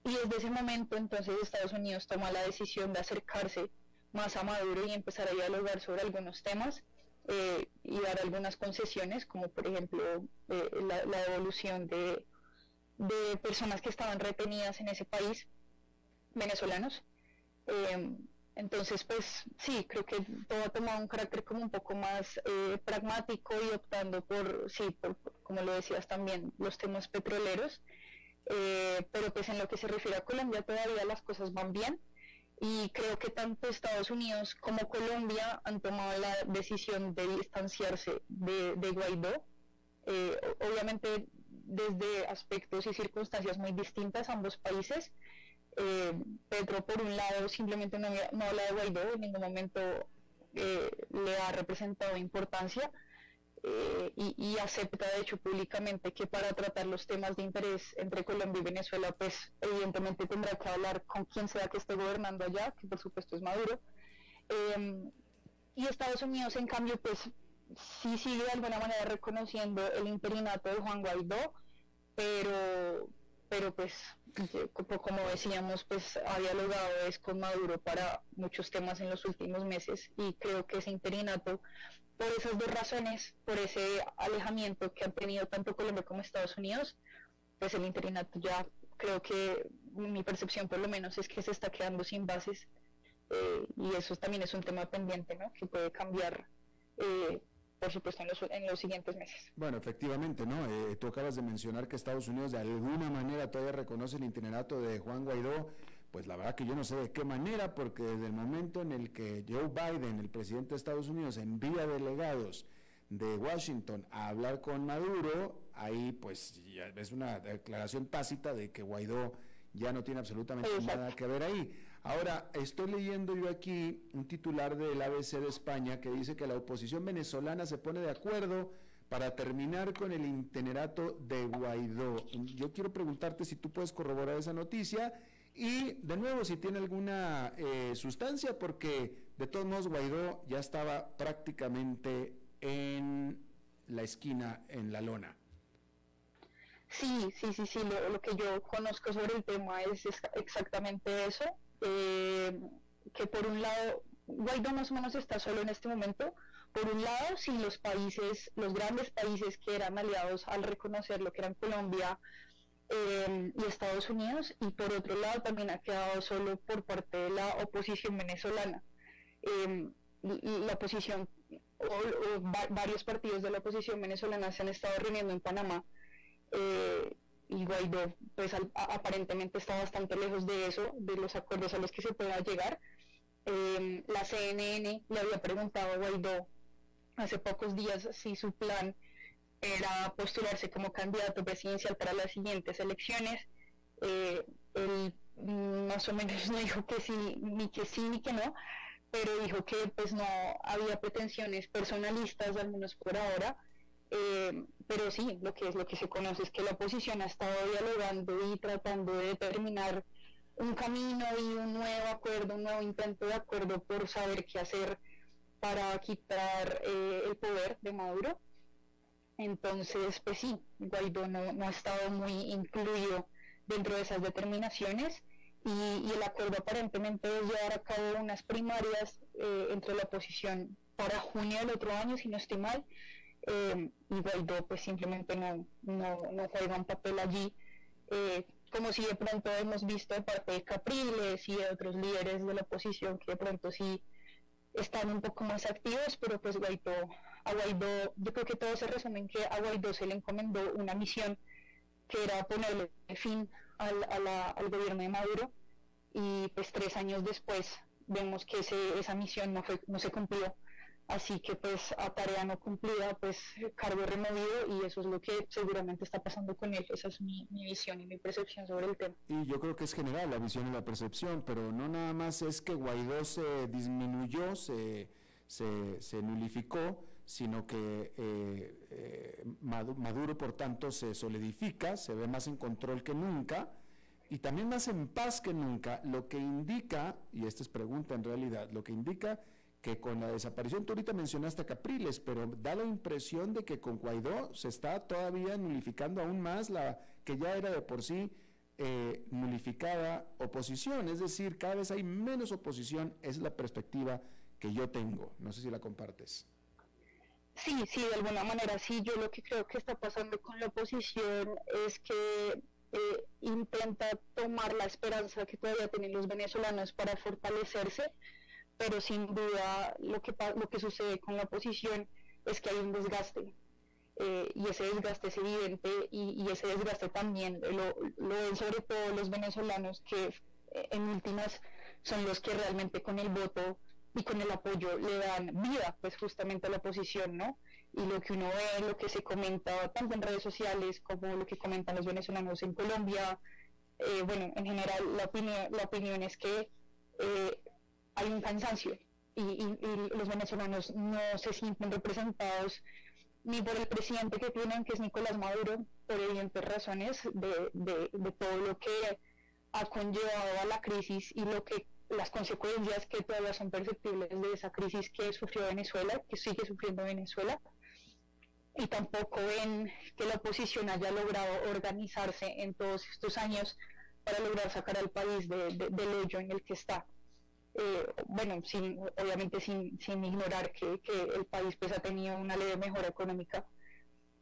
Y desde ese momento entonces Estados Unidos toma la decisión de acercarse más a Maduro y empezar a dialogar sobre algunos temas eh, y dar algunas concesiones, como por ejemplo eh, la, la, devolución de, de personas que estaban retenidas en ese país, venezolanos. Eh, entonces, pues sí, creo que todo ha tomado un carácter como un poco más eh, pragmático y optando por, sí, como lo decías también, los temas petroleros. Eh, pero pues en lo que se refiere a Colombia todavía las cosas van bien y creo que tanto Estados Unidos como Colombia han tomado la decisión de distanciarse de, de Guaidó. obviamente desde aspectos y circunstancias muy distintas ambos países. Eh, Petro, por un lado, simplemente no, no habla de Guaidó, en ningún momento eh, le ha representado importancia eh, y, acepta, de hecho, públicamente que para tratar los temas de interés entre Colombia y Venezuela, pues evidentemente tendrá que hablar con quien sea que esté gobernando allá, que por supuesto es Maduro. y Estados Unidos, en cambio, pues sí sigue de alguna manera reconociendo el interinato de Juan Guaidó, pero, pero pues como decíamos, pues ha dialogado es con Maduro para muchos temas en los últimos meses y creo que ese interinato, por esas dos razones, por ese alejamiento que han tenido tanto Colombia como Estados Unidos, pues el interinato ya creo que mi percepción por lo menos es que se está quedando sin bases eh, y eso también es un tema pendiente, ¿no? Que puede cambiar eh, por supuesto, en los, siguientes meses. Bueno, efectivamente, ¿no? Eh, tú acabas de mencionar que Estados Unidos de alguna manera todavía reconoce el itinerato de Juan Guaidó. Pues la verdad que yo no sé de qué manera, porque desde el momento en el que Joe Biden, el presidente de Estados Unidos, envía delegados de Washington a hablar con Maduro, ahí pues ya es una declaración tácita de que Guaidó ya no tiene absolutamente nada que ver ahí. Ahora, estoy leyendo yo aquí un titular del ABC de España que dice que la oposición venezolana se pone de acuerdo para terminar con el itinerato de Guaidó. Yo quiero preguntarte si tú puedes corroborar esa noticia y de nuevo si tiene alguna eh, sustancia, porque de todos modos Guaidó ya estaba prácticamente en la esquina, en la lona. Sí, sí, sí, sí, lo, que yo conozco sobre el tema es exactamente eso eh, que por un lado, Guaidó más o menos está solo en este momento, por un lado, sin los países, los grandes países que eran aliados al reconocer lo que eran Colombia eh, y Estados Unidos, y por otro lado también ha quedado solo por parte de la oposición venezolana. Eh, la oposición varios partidos de la oposición venezolana se han estado reuniendo en Panamá eh, y Guaidó pues aparentemente está bastante lejos de eso, de los acuerdos a los que se pueda llegar. Em, la CNN le había preguntado a Guaidó hace pocos días si su plan era postularse como candidato presidencial para las siguientes elecciones. Eh, él más o menos no dijo que sí, ni que sí, ni que no, pero dijo que pues no había pretensiones personalistas, al menos por ahora. Eh, pero sí, lo que es lo que se conoce es que la oposición ha estado dialogando y tratando de determinar un camino y un nuevo acuerdo, un nuevo intento de acuerdo por saber qué hacer para quitar eh, el poder de Maduro. Entonces, pues sí, Guaidó no, no ha estado muy incluido dentro de esas determinaciones y, el acuerdo aparentemente es llevar a cabo unas primarias eh, entre la oposición para junio del otro año, si no estoy mal, eh, y Guaidó pues simplemente no, no, no juega un papel allí, eh, como si de pronto hemos visto de parte de Capriles y de otros líderes de la oposición que de pronto sí están un poco más activos, pero pues Guaidó, a Guaidó, yo creo que todo se resume en que a Guaidó se le encomendó una misión que era ponerle fin al, al gobierno de Maduro y pues tres años después vemos que ese, esa misión no, fue, no se cumplió. Así que pues a tarea no cumplida, pues cargo removido y eso es lo que seguramente está pasando con él. Esa es mi, mi, visión y mi percepción sobre el tema. Y yo creo que es general la visión y la percepción, pero no nada más es que Guaidó se disminuyó, se, se, se nulificó, sino que eh, eh, Maduro, por tanto, se solidifica, se ve más en control que nunca y también más en paz que nunca, lo que indica, y esta es pregunta en realidad, lo que indica que con la desaparición, tú ahorita mencionaste a Capriles, pero da la impresión de que con Guaidó se está todavía nulificando aún más la que ya era de por sí eh, nulificada oposición, es decir, cada vez hay menos oposición, es la perspectiva que yo tengo, no sé si la compartes. Sí, sí, de alguna manera sí. Yo lo que creo que está pasando con la oposición es que eh, intenta tomar la esperanza que todavía tienen los venezolanos para fortalecerse, pero sin duda lo que, lo que sucede con la oposición es que hay un desgaste. Eh, y ese desgaste es evidente y, ese desgaste también lo, lo ven sobre todo los venezolanos que eh, en últimas son los que realmente con el voto y con el apoyo le dan vida pues justamente a la oposición, ¿no? Y lo que uno ve, lo que se comenta tanto en redes sociales como lo que comentan los venezolanos en Colombia, eh, bueno, en general la opinión, la opinión es que eh, hay un cansancio y, los venezolanos no se sienten representados ni por el presidente que tienen, que es Nicolás Maduro, por evidentes razones de, de, de todo lo que ha conllevado a la crisis y lo que las consecuencias que todavía son perceptibles de esa crisis que sufrió Venezuela, que sigue sufriendo Venezuela, y tampoco ven que la oposición haya logrado organizarse en todos estos años para lograr sacar al país del hoyo en el que está. Eh, bueno, sin, obviamente sin, sin ignorar que, que, el país pues, ha tenido una leve mejora económica,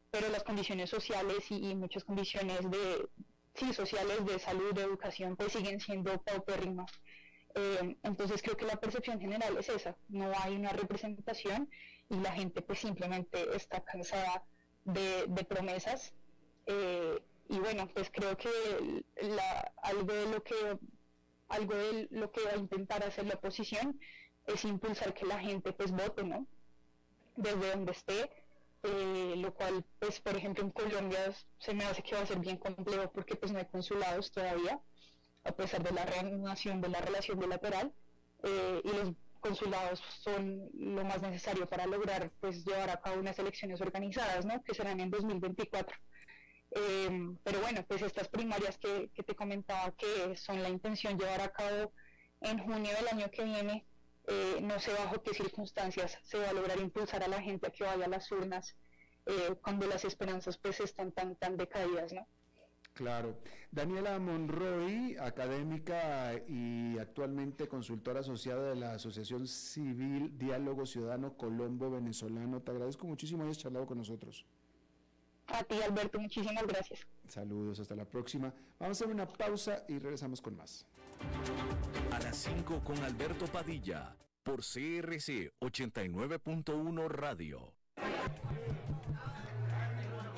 pero las condiciones sociales y, y muchas condiciones de, sí, sociales de salud, de educación, pues siguen siendo paupérrimas. Eh, entonces creo que la percepción general es esa, no hay una representación y la gente pues simplemente está cansada de, promesas. Eh, y bueno, pues creo que algo de lo que algo de lo que va a intentar hacer la oposición es impulsar que la gente pues vote, ¿no? Desde donde esté, eh, lo cual pues por ejemplo en Colombia se me hace que va a ser bien complejo porque pues no hay consulados todavía a pesar de la reanudación de la relación bilateral, eh, y los consulados son lo más necesario para lograr pues llevar a cabo unas elecciones organizadas, ¿no? que serán en 2024. Em, pero bueno, pues estas primarias que, que, te comentaba que son la intención llevar a cabo en junio del año que viene, eh, no sé bajo qué circunstancias se va a lograr impulsar a la gente a que vaya a las urnas eh, cuando las esperanzas pues están tan, tan decaídas, ¿no? Claro. Daniela Monroy, académica y actualmente consultora asociada de la Asociación Civil Diálogo Ciudadano Colombo Venezolano, te agradezco muchísimo hayas charlado con nosotros. A ti, Alberto, muchísimas gracias. Saludos, hasta la próxima. Vamos a hacer una pausa y regresamos con más. A las 5 con Alberto Padilla por CRC 89.1 Radio.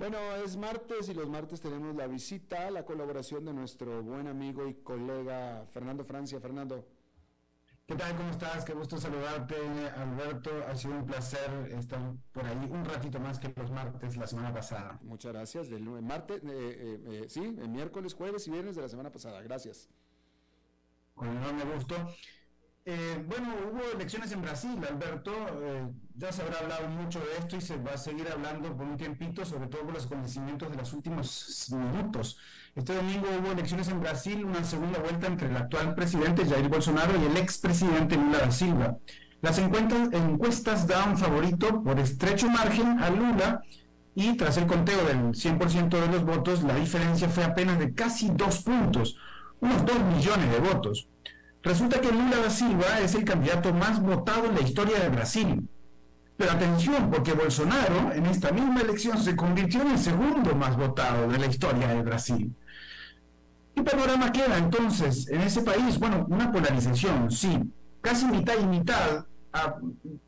Bueno, es martes y los martes tenemos la visita, la colaboración de nuestro buen amigo y colega Fernando Francia. Fernando. ¿Qué tal? ¿Cómo estás? Qué gusto saludarte, Alberto. Ha sido un placer estar por ahí un ratito más que los martes la semana pasada. Muchas gracias. Del martes, eh, eh, eh, sí, miércoles, jueves y viernes de la semana pasada. Gracias. Con enorme gusto. Eh, bueno, hubo elecciones en Brasil, Alberto. Eh, ya se habrá hablado mucho de esto y se va a seguir hablando por un tiempito, sobre todo por los acontecimientos de los últimos minutos. Este domingo hubo elecciones en Brasil, una segunda vuelta entre el actual presidente Jair Bolsonaro y el expresidente Lula da Silva. Las encuestas dan favorito por estrecho margen a Lula y tras el conteo del 100% de los votos, la diferencia fue apenas de casi dos puntos, unos dos millones de votos. Resulta que Lula da Silva es el candidato más votado en la historia de Brasil. Pero atención, porque Bolsonaro en esta misma elección se convirtió en el segundo más votado de la historia de Brasil. ¿Qué panorama queda entonces en ese país? Bueno, una polarización, sí, casi mitad y mitad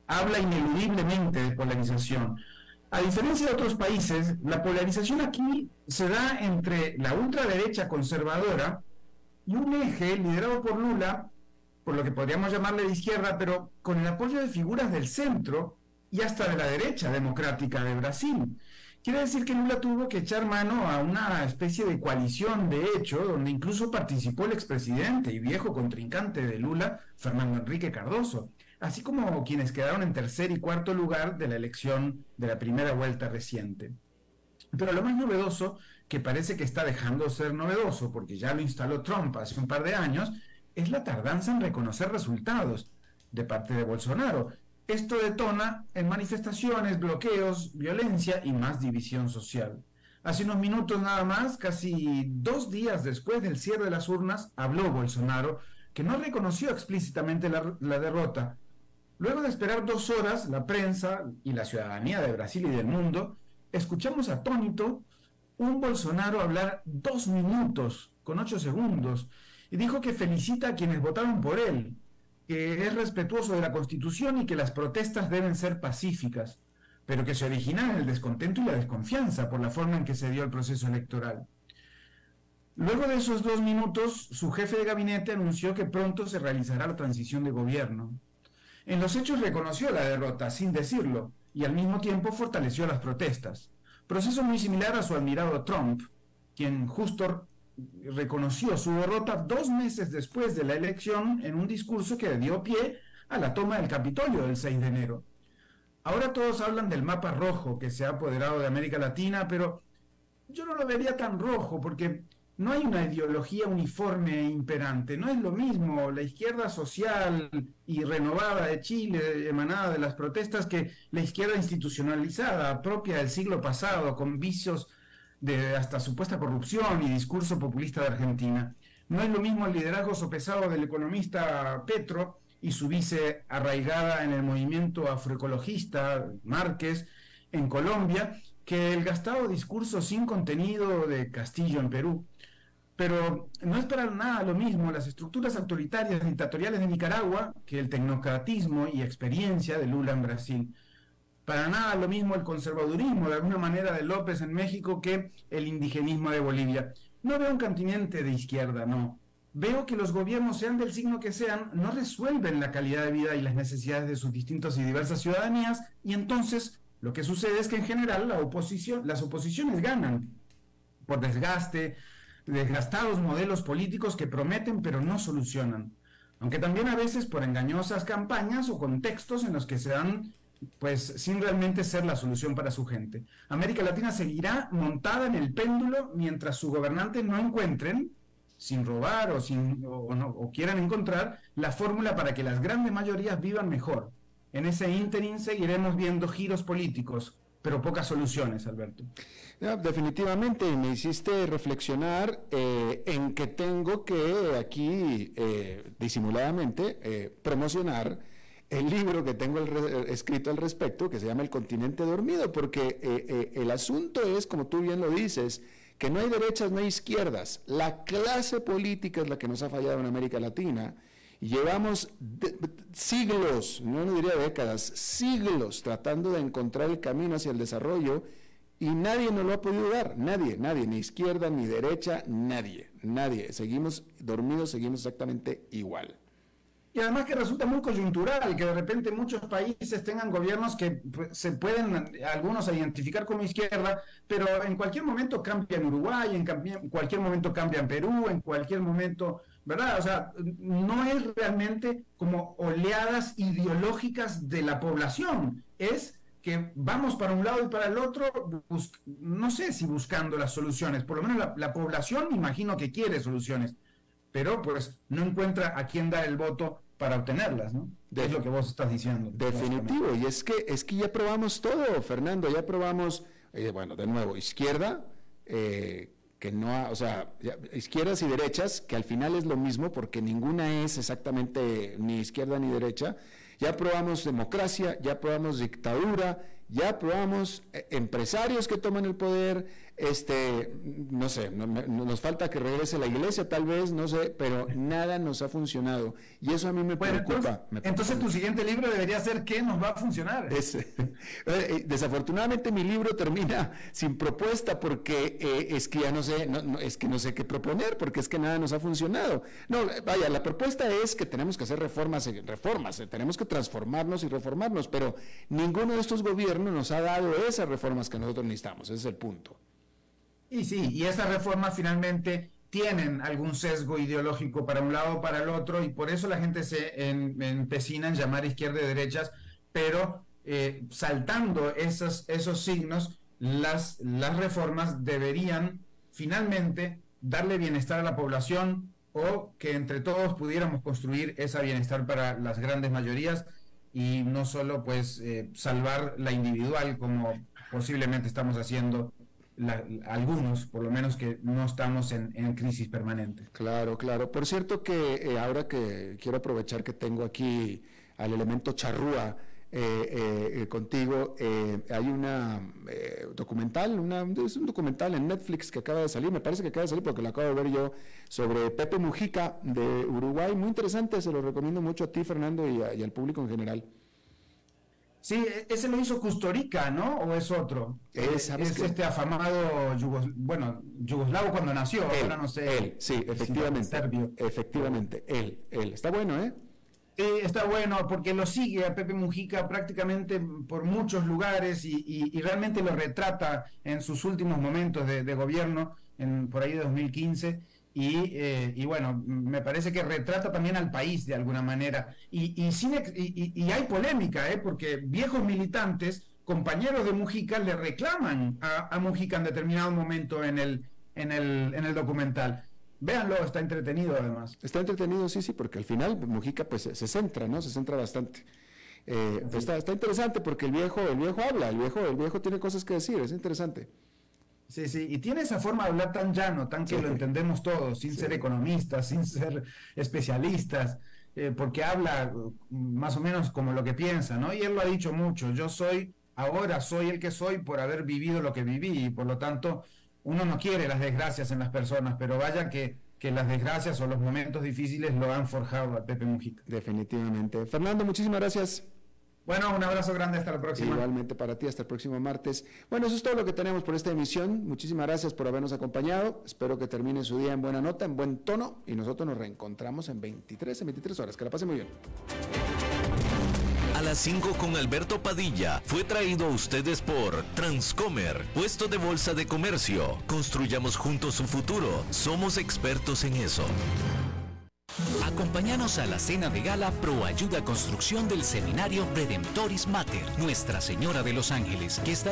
habla ineludiblemente de polarización. A diferencia de otros países, la polarización aquí se da entre la ultraderecha conservadora, y un eje liderado por Lula, por lo que podríamos llamarle de izquierda, pero con el apoyo de figuras del centro y hasta de la derecha democrática de Brasil. Quiere decir que Lula tuvo que echar mano a una especie de coalición de hecho, donde incluso participó el expresidente y viejo contrincante de Lula, Fernando Enrique Cardoso, así como quienes quedaron en tercer y cuarto lugar de la elección de la primera vuelta reciente. Pero lo más novedoso que parece que está dejando de ser novedoso, porque ya lo instaló Trump hace un par de años, es la tardanza en reconocer resultados de parte de Bolsonaro. Esto detona en manifestaciones, bloqueos, violencia y más división social. Hace unos minutos nada más, casi dos días después del cierre de las urnas, habló Bolsonaro, que no reconoció explícitamente la, la derrota. Luego de esperar dos horas, la prensa y la ciudadanía de Brasil y del mundo, escuchamos atónito un Bolsonaro hablar dos minutos con ocho segundos y dijo que felicita a quienes votaron por él, que es respetuoso de la Constitución y que las protestas deben ser pacíficas, pero que se origina en el descontento y la desconfianza por la forma en que se dio el proceso electoral. Luego de esos dos minutos, su jefe de gabinete anunció que pronto se realizará la transición de gobierno. En los hechos reconoció la derrota, sin decirlo, y al mismo tiempo fortaleció las protestas. Proceso muy similar a su admirado Trump, quien justo reconoció su derrota dos meses después de la elección en un discurso que dio pie a la toma del Capitolio del 6 de enero. Ahora todos hablan del mapa rojo que se ha apoderado de América Latina, pero yo no lo vería tan rojo porque no hay una ideología uniforme e imperante. No es lo mismo la izquierda social y renovada de Chile, emanada de las protestas, que la izquierda institucionalizada, propia del siglo pasado, con vicios de hasta supuesta corrupción y discurso populista de Argentina. No es lo mismo el liderazgo sopesado del economista Petro y su vice arraigada en el movimiento afroecologista, Márquez, en Colombia, que el gastado discurso sin contenido de Castillo en Perú. Pero no es para nada lo mismo las estructuras autoritarias dictatoriales de Nicaragua que el tecnocratismo y experiencia de Lula en Brasil. Para nada lo mismo el conservadurismo de alguna manera de López en México que el indigenismo de Bolivia. No veo un continente de izquierda, no. Veo que los gobiernos, sean del signo que sean, no resuelven la calidad de vida y las necesidades de sus distintas y diversas ciudadanías y entonces Lo que sucede es que en general la oposición, las oposiciones ganan por desgaste, desgastados modelos políticos que prometen pero no solucionan. Aunque también a veces por engañosas campañas o contextos en los que se dan pues sin realmente ser la solución para su gente. América Latina seguirá montada en el péndulo mientras sus gobernantes no encuentren, sin robar o, sin, o quieran encontrar, la fórmula para que las grandes mayorías vivan mejor. En ese ínterin seguiremos viendo giros políticos, pero pocas soluciones, Alberto. Definitivamente, me hiciste reflexionar eh, en que tengo que aquí eh, disimuladamente eh, promocionar el libro que tengo escrito al respecto, que se llama El continente dormido, porque el asunto es, como tú bien lo dices, que no hay derechas, no hay izquierdas. La clase política es la que nos ha fallado en América Latina. Llevamos siglos, no diría décadas, siglos tratando de encontrar el camino hacia el desarrollo y nadie nos lo ha podido dar, nadie, nadie, ni izquierda, ni derecha, nadie, nadie. Seguimos dormidos, seguimos exactamente igual. Y además que resulta muy coyuntural que de repente muchos países tengan gobiernos que pues, se pueden algunos identificar como izquierda, pero en cualquier momento cambia en Uruguay, en, cualquier momento cambia en Perú, en cualquier momento, ¿verdad? O sea, no es realmente como oleadas ideológicas de la población, es que vamos para un lado y para el otro, no sé si buscando las soluciones, por lo menos la, la población imagino que quiere soluciones pero pues no encuentra a quién dar el voto para obtenerlas, ¿no? es lo que vos estás diciendo. Definitivo, y es que, es que ya probamos todo, Fernando, ya probamos, eh, bueno, de nuevo, izquierda, eh, que no, o sea, izquierdas y derechas, que al final es lo mismo porque ninguna es exactamente ni izquierda ni derecha, ya probamos democracia, ya probamos dictadura, ya probamos eh, empresarios que toman el poder, este, no sé, nos falta que regrese la iglesia tal vez, no sé, pero nada nos ha funcionado. Y eso a mí me preocupa. Entonces, tu siguiente libro debería ser ¿qué nos va a funcionar? Eh, eh, desafortunadamente mi libro termina sin propuesta porque eh, es que ya no sé, no, es que no sé qué proponer, porque es que nada nos ha funcionado. No, vaya, la propuesta es que tenemos que hacer reformas, reformas, tenemos que transformarnos y reformarnos, pero ninguno de estos gobiernos nos ha dado esas reformas que nosotros necesitamos, ese es el punto. Y sí, y esas reformas finalmente tienen algún sesgo ideológico para un lado o para el otro, y por eso la gente se empecina en llamar izquierda y derechas, pero eh, saltando esos, esos signos, las, las reformas deberían finalmente darle bienestar a la población o que entre todos pudiéramos construir ese bienestar para las grandes mayorías y no solo pues eh, salvar la individual como posiblemente estamos haciendo algunos, por lo menos que no estamos en, crisis permanente. Claro, claro. Por cierto que eh, ahora que quiero aprovechar que tengo aquí al elemento charrúa eh, eh, contigo, hay una documental, una, es un documental en Netflix que acaba de salir, me parece que acaba de salir porque lo acabo de ver yo, sobre Pepe Mujica de Uruguay, muy interesante, se lo recomiendo mucho a ti Fernando y al público en general. Sí, e-, ese lo hizo Custorica, ¿no? ¿O es otro? Es, este afamado, bueno, yugoslavo cuando nació, ahora no sé. Él, sí, efectivamente. Efectivamente, él, él. Está bueno, ¿eh? Sí, está bueno porque lo sigue a Pepe Mujica prácticamente por muchos lugares y, realmente lo retrata en sus últimos momentos de, de gobierno, en, por ahí de 2015 eh, y, bueno, me parece que retrata también al país de alguna manera. Y, y, hay polémica, ¿eh? porque viejos militantes, compañeros de Mujica, le reclaman a, Mujica en determinado momento en el, en el, en el documental. Véanlo, está entretenido además. Está entretenido, sí, sí, porque al final Mujica pues se, centra, ¿no? Se centra bastante. Eh, está, está interesante porque el viejo, el viejo habla, el viejo, el viejo tiene cosas que decir, es interesante. Sí, sí, y tiene esa forma de hablar tan llano, tan que lo entendemos todos, sin ser economistas, sin ser especialistas, eh, porque habla mm, más o menos como lo que piensa, ¿no? Y él lo ha dicho mucho, yo soy, ahora soy el que soy por haber vivido lo que viví, y por lo tanto uno no quiere las desgracias en las personas, pero vaya que, que las desgracias o los momentos difíciles lo han forjado a Pepe Mujica. Definitivamente. Fernando, muchísimas gracias. Bueno, un abrazo grande, hasta la próxima. Igualmente para ti, hasta el próximo martes. Bueno, eso es todo lo que tenemos por esta emisión. Muchísimas gracias por habernos acompañado. Espero que termine su día en buena nota, en buen tono, y nosotros nos reencontramos en 23, en 23 horas. Que la pasen muy bien. A las 5 con Alberto Padilla fue traído a ustedes por Transcomer, puesto de bolsa de comercio. Construyamos juntos su futuro. Somos expertos en eso. Acompáñanos a la cena de gala Pro Ayuda Construcción del Seminario Redemptoris Mater, Nuestra Señora de los Ángeles, que está